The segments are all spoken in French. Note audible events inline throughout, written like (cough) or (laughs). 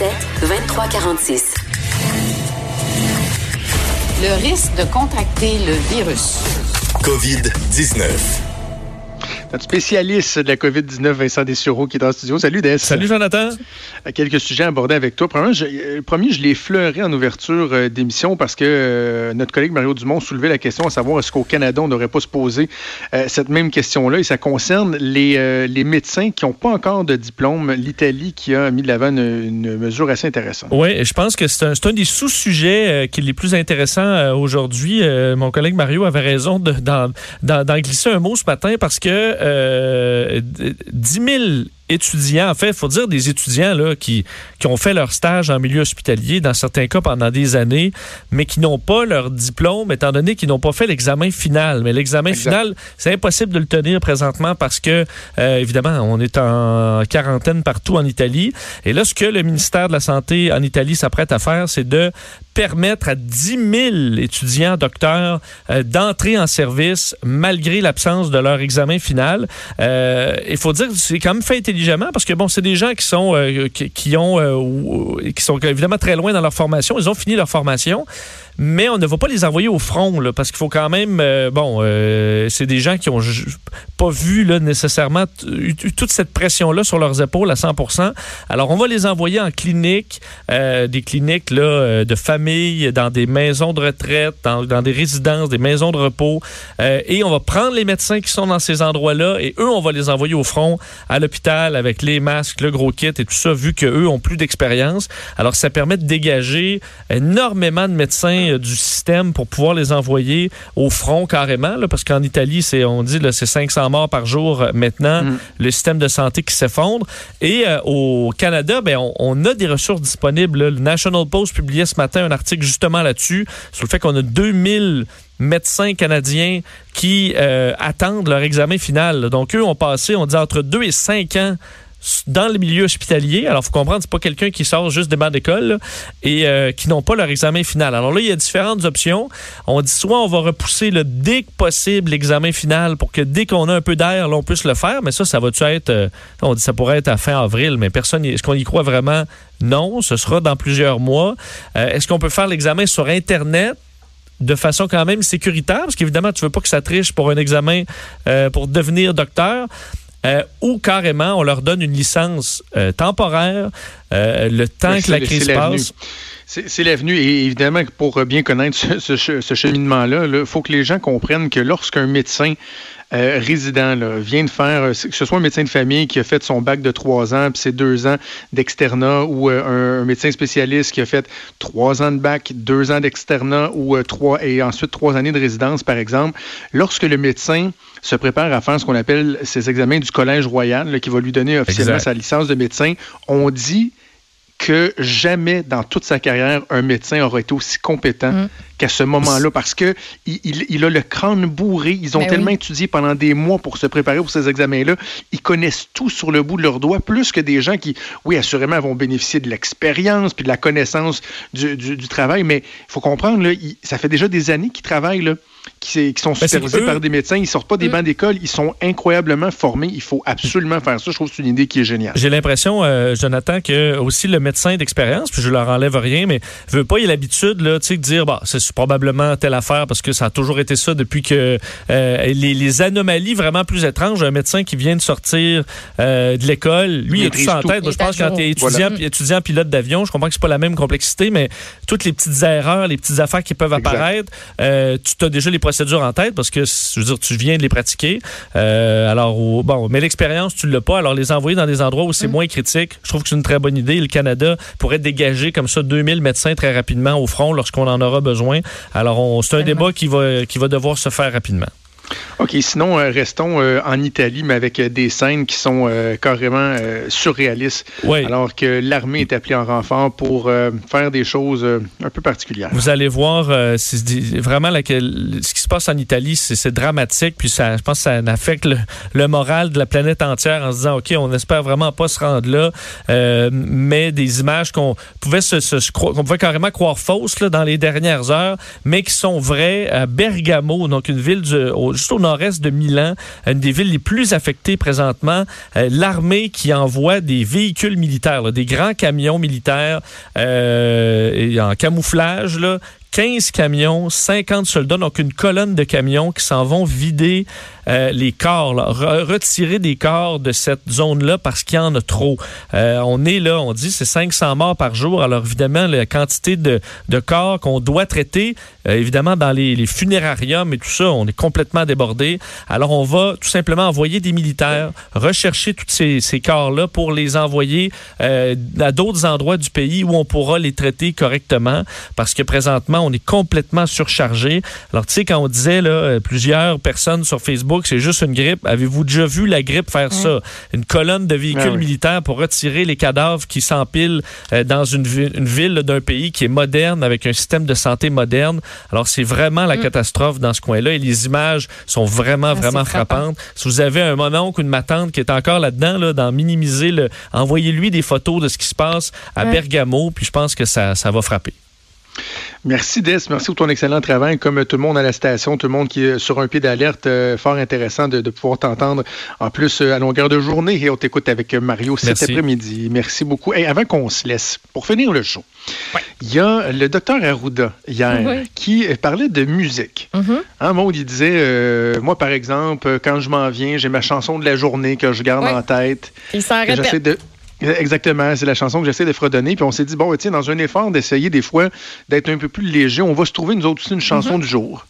C'est 2346. Le risque de contracter le virus. COVID-19. Notre spécialiste de la COVID-19, Vincent Dessureau, qui est dans le studio. Salut, Des. Salut, Jonathan. Quelques sujets abordés avec toi. Premièrement, je, euh, premier, je l'ai fleuré en ouverture euh, d'émission parce que euh, notre collègue Mario Dumont soulevait la question à savoir est-ce qu'au Canada, on n'aurait pas se poser euh, cette même question-là. Et ça concerne les, euh, les médecins qui n'ont pas encore de diplôme. L'Italie qui a mis de l'avant une, une, mesure assez intéressante. Oui, je pense que c'est un, un, des sous-sujets euh, qui est les plus intéressants aujourd'hui. mon collègue Mario avait raison d'en glisser un mot ce matin parce que euh, 10 000 étudiants, en fait, il faut dire des étudiants là, qui, qui ont fait leur stage en milieu hospitalier, dans certains cas pendant des années, mais qui n'ont pas leur diplôme, étant donné qu'ils n'ont pas fait l'examen final. Mais l'examen final, c'est impossible de le tenir présentement parce que, euh, évidemment, on est en quarantaine partout en Italie. Et là, ce que le ministère de la Santé en Italie s'apprête à faire, c'est de permettre à 10 000 étudiants docteurs euh, d'entrer en service malgré l'absence de leur examen final. Euh, il faut dire c'est quand même fait parce que bon, c'est des gens qui sont euh, qui, ont euh, qui sont évidemment très loin dans leur formation. Ils ont fini leur formation, mais on ne va pas les envoyer au front là, parce qu'il faut quand même euh, bon euh, c'est des gens qui ont pas vu là, nécessairement toute cette pression là sur leurs épaules à 100%. Alors on va les envoyer en clinique, euh, des cliniques là euh, de famille, dans des maisons de retraite, dans, dans des résidences, des maisons de repos euh, et on va prendre les médecins qui sont dans ces endroits-là et eux on va les envoyer au front à l'hôpital avec les masques, le gros kit et tout ça vu que eux ont plus d'expérience. Alors ça permet de dégager énormément de médecins du système pour pouvoir les envoyer au front carrément, là, parce qu'en Italie, c'est on dit c'est 500 morts par jour maintenant, mm. le système de santé qui s'effondre. Et euh, au Canada, ben, on, on, a des ressources disponibles. Là. Le National Post publiait ce matin un article justement là-dessus, sur le fait qu'on a 2000 médecins canadiens qui euh, attendent leur examen final. Donc, eux ont passé, on dit, entre 2 et 5 ans dans le milieu hospitalier. Alors, faut comprendre, c'est pas quelqu'un qui sort juste des bancs d'école et euh, qui n'ont pas leur examen final. Alors là, il y a différentes options. On dit soit on va repousser le dès que possible l'examen final pour que dès qu'on a un peu d'air, là, on puisse le faire. Mais ça, ça va-tu être, euh, on dit ça pourrait être à fin avril, mais personne, est-ce qu'on y croit vraiment? Non, ce sera dans plusieurs mois. Euh, est-ce qu'on peut faire l'examen sur Internet? de façon quand même sécuritaire, parce qu'évidemment, tu veux pas que ça triche pour un examen pour devenir docteur. Euh, ou carrément on leur donne une licence euh, temporaire, euh, le temps que la crise passe. C'est l'avenue. Et évidemment, pour bien connaître ce, ce, ce cheminement-là, il faut que les gens comprennent que lorsqu'un médecin euh, résident là, vient de faire, que ce soit un médecin de famille qui a fait son bac de trois ans, puis c'est deux ans d'externat, ou euh, un, un, médecin spécialiste qui a fait trois ans de bac, deux ans d'externat, ou euh, trois et ensuite trois années de résidence, par exemple. Lorsque le médecin se prépare à faire ce qu'on appelle ses examens du Collège royal, là, qui va lui donner officiellement exact. sa licence de médecin, on dit que jamais dans toute sa carrière, un médecin aura été aussi compétent mmh. qu'à ce moment-là parce que il, il, il, a le crâne bourré. Ils ont Mais tellement oui. étudié pendant des mois pour se préparer pour ces examens-là. Ils connaissent tout sur le bout de leurs doigts, plus que des gens qui, oui, assurément, vont bénéficier de l'expérience puis de la connaissance du, du, du travail. Mais il faut comprendre, là, il, ça fait déjà des années qu'ils travaillent, là. Qui, qui, sont supervisés ben par des médecins. Ils sortent pas des eux. bancs d'école. Ils sont incroyablement formés. Il faut absolument faire ça. Je trouve que c'est une idée qui est géniale. J'ai l'impression, euh, Jonathan, que aussi le médecin d'expérience, puis je leur enlève rien, mais veut pas, il a l'habitude là, de dire, bah, c'est probablement telle affaire parce que ça a toujours été ça depuis que euh, les, les, anomalies vraiment plus étranges. Un médecin qui vient de sortir euh, de l'école, lui, il a tout ça en tête. Moi, je pense que quand tu es étudiant, voilà. étudiant pilote d'avion, je comprends que c'est pas la même complexité, mais toutes les petites erreurs, les petites affaires qui peuvent apparaître, euh, tu as déjà les procédures en tête parce que, je veux dire, tu viens de les pratiquer. Euh, alors, bon, mais l'expérience, tu l'as pas. Alors, les envoyer dans des endroits où c'est mmh. moins critique, je trouve que c'est une très bonne idée. Le Canada pourrait dégager comme ça 2000 médecins très rapidement au front lorsqu'on en aura besoin. Alors, c'est un débat qui va, qui va devoir se faire rapidement. OK, sinon, euh, restons euh, en Italie, mais avec euh, des scènes qui sont euh, carrément euh, surréalistes. Oui. Alors que l'armée est appelée en renfort pour faire des choses un peu particulières. Vous allez voir, vraiment là, ce qui se passe en Italie, c'est dramatique. Puis ça, je pense que ça affecte le, le moral de la planète entière en se disant, OK, on espère vraiment pas se rendre là. Mais des images qu'on pouvait se, qu'on pouvait carrément croire fausses là, dans les dernières heures, mais qui sont vraies à Bergamo, donc une ville du- au- juste au nord-est de Milan, une des villes les plus affectées présentement. Euh, L'armée qui envoie des véhicules militaires, des grands camions militaires euh, en camouflage, là, 15 camions, 50 soldats, donc une colonne de camions qui s'en vont vider euh, les corps, retirer des corps de cette zone-là parce qu'il y en a trop. Euh, on est là, on dit c'est 500 morts par jour. Alors évidemment, la quantité de, de corps qu'on doit traiter, euh, évidemment dans les, funérariums et tout ça, on est complètement débordé. Alors on va tout simplement envoyer des militaires rechercher tous ces, ces corps-là pour les envoyer à d'autres endroits du pays où on pourra les traiter correctement parce que présentement, on est complètement surchargé. Alors, tu sais, quand on disait, là, plusieurs personnes sur Facebook, c'est juste une grippe, avez-vous déjà vu la grippe faire ça? Une colonne de véhicules Ah oui. militaires pour retirer les cadavres qui s'empilent euh, dans une, vi- une ville d'un pays qui est moderne, avec un système de santé moderne. Alors, c'est vraiment la catastrophe dans ce coin-là et les images sont vraiment, c'est vraiment frappant. frappantes. Si vous avez un mononcle ou une matante qui est encore là-dedans, là, d'en minimiser, le, envoyez-lui des photos de ce qui se passe à Ouais. Bergamo, puis je pense que ça, ça va frapper. Merci Des, merci pour ton excellent travail. Comme tout le monde à la station, tout le monde qui est sur un pied d'alerte, euh, fort intéressant de, de pouvoir t'entendre en plus euh, à longueur de journée. Et on t'écoute avec euh, Mario cet Merci. après-midi. Merci beaucoup. Et avant qu'on se laisse, pour finir le show, il y a le docteur Arruda hier Oui. qui euh, parlait de musique. Hein, Maud, il disait, euh, moi par exemple, euh, quand je m'en viens, j'ai ma chanson de la journée que je garde en tête. Il s'en répète. de Exactement, c'est la chanson que j'essaie de fredonner. Puis on s'est dit, bon, tiens, dans un effort d'essayer des fois d'être un peu plus léger, on va se trouver nous autres aussi une chanson Mhm. du jour.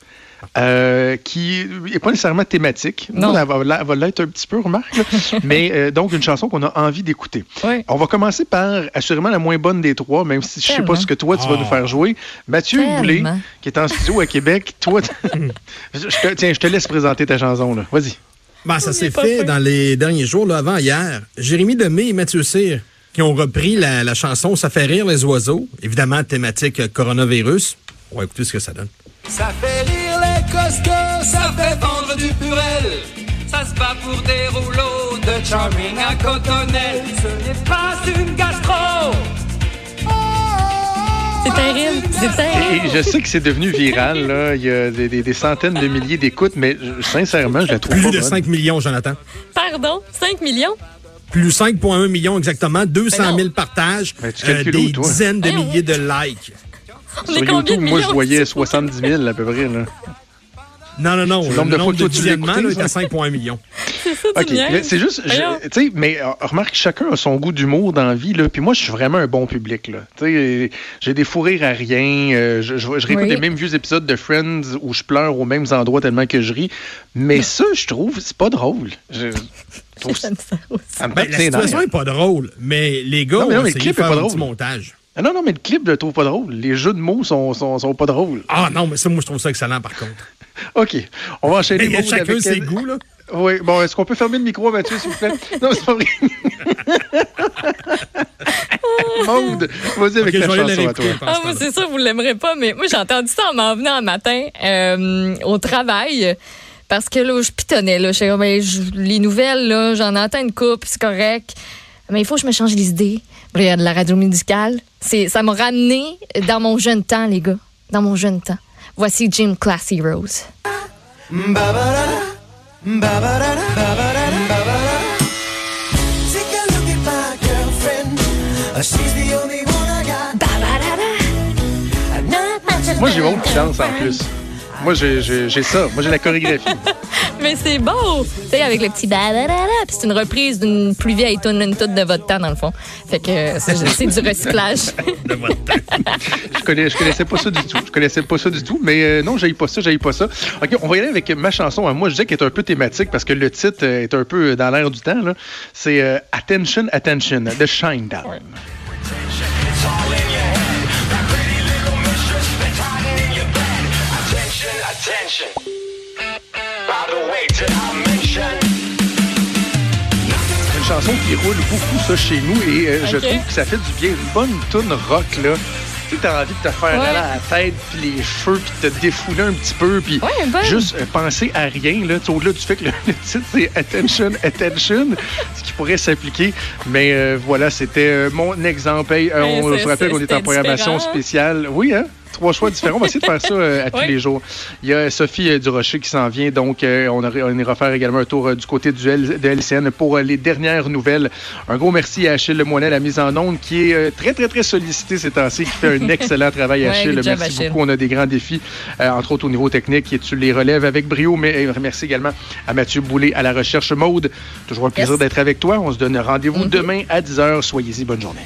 euh, qui n'est pas nécessairement thématique. Non. Elle va, l'être un petit peu, remarque. là. (laughs) Mais euh, donc, une chanson qu'on a envie d'écouter. Oui. On va commencer par assurément la moins bonne des trois, même si je sais pas ce que toi, tu vas Ah. nous faire jouer. Mathieu Tellement. qui est en studio à Québec, toi, t- (laughs) je te- tiens, je te laisse présenter ta chanson. Vas-y. Ben, ça s'est fait dans les derniers jours, là, avant hier. Jérémy Demé et Mathieu Cyr qui ont repris la, la chanson Ça fait rire les oiseaux, évidemment thématique euh, coronavirus. On va écouter ce que ça donne. Ça fait rire les costauds, ça fait vendre du purel. Ça se bat pour des rouleaux de charming à cotonnelle. Ce n'est pas une gastro. Et je sais que c'est devenu viral. Là. Il y a des, des- des centaines de milliers d'écoutes, mais je- sincèrement, je la trouve Plus pas de bonne. 5 millions, Jonathan. Pardon? 5 millions? Plus 5,1 millions exactement, 200 non. 000 partages, Ben, tu euh, des où, toi? dizaines de milliers de likes. On Sur est combien YouTube, de moi, je voyais 70 000 à peu près. Là. Non, non, non. C'est le nombre de fois que tu l'as est à ça? 5,1 millions. C'est ça, tu OK, niaises? mais c'est juste, tu sais, mais euh, remarque, chacun a son goût d'humour dans la vie, là. Puis moi, je suis vraiment un bon public, là. Tu sais, j'ai des fous rires à rien. euh, je, je, je réécoute Oui. les mêmes vieux épisodes de Friends où je pleure aux mêmes endroits tellement que je ris. Mais ça, je trouve, c'est pas drôle. Je, je (laughs) trouve ça, aussi. me Ben, la situation n'est pas drôle, mais les gars Non, mais non, mais le clip est pas drôle. montage. Ah non, non, mais le clip, je le trouve pas drôle. Les jeux de mots sont, sont, sont pas drôles. Ah non, mais ça, moi, je trouve ça excellent, par contre. (laughs) OK. On va enchaîner. Il y a chacun avec- ses goûts, là. Oui, bon, est-ce qu'on peut fermer le micro à Mathieu, s'il vous plaît? (laughs) Non, c'est pas vrai. Maude, vas-y avec Ok, ta je vais aller la chanson à toi. Ah, moi, c'est sûr, vous ne l'aimerez pas, mais moi, j'ai entendu ça en m'en venant un matin euh, au travail. Parce que là, je pitonnais. Là. Je sais, ben, je- les nouvelles, là, j'en entends une coupe, c'est correct. Mais il faut que je me change les idées. Puis, Il y a de la radio médicale. C'est, ça m'a ramené dans mon jeune temps, les gars. Dans mon jeune temps. Voici Jim Class Heroes. Moi, j'ai honte qui danse en plus. Moi, j'ai ça. Moi, j'ai la chorégraphie. (laughs) Mais c'est beau! Tu sais, avec le petit c'est une reprise d'une plus vieille tune, une toute de votre temps, dans le fond. Fait que euh, c'est du recyclage. (laughs) Je, connais, je connaissais pas ça du tout. Je connaissais pas ça du tout. Mais euh, non, j'aille pas ça, j'aille pas ça. OK, on va y aller avec ma chanson. à Moi, je disais qu'elle est un peu thématique parce que le titre euh, est un peu dans l'air du temps. là. C'est euh, Attention, Attention de Shinedown. Attention, attention. Une chanson qui roule beaucoup ça chez nous et euh, je trouve que ça fait du bien. Une bonne tune rock là. Tu sais, t'as envie de te faire Ouais. aller à la tête, puis les cheveux, puis de te défouler un petit peu, puis Ouais, juste euh, penser à rien, là, au-delà du fait que le, (laughs) le titre, c'est Attention, Attention, ce qui pourrait s'appliquer. Mais euh, voilà, c'était mon exemple. Hey, Ouais, on c'est- se rappelle qu'on est en programmation spéciale. Oui, hein? Trois choix différents. On va essayer de faire ça euh, à tous les jours. Il y a Sophie euh, Durocher qui s'en vient, donc euh, on, on ira faire également un tour du côté du L- de LCN pour les dernières nouvelles. Un gros merci à Achille Lemoyne à la mise en onde, qui est très, très, très sollicité ces temps-ci, qui fait un (laughs) excellent travail, Achille. job, merci Achille. beaucoup. On a des grands défis, entre autres au niveau technique, et tu les relèves avec brio. Mais merci également à Mathieu Boulay à la recherche mode. Toujours un plaisir Yes. d'être avec toi. On se donne rendez-vous Mhm. demain à 10h. Soyez-y. Bonne journée.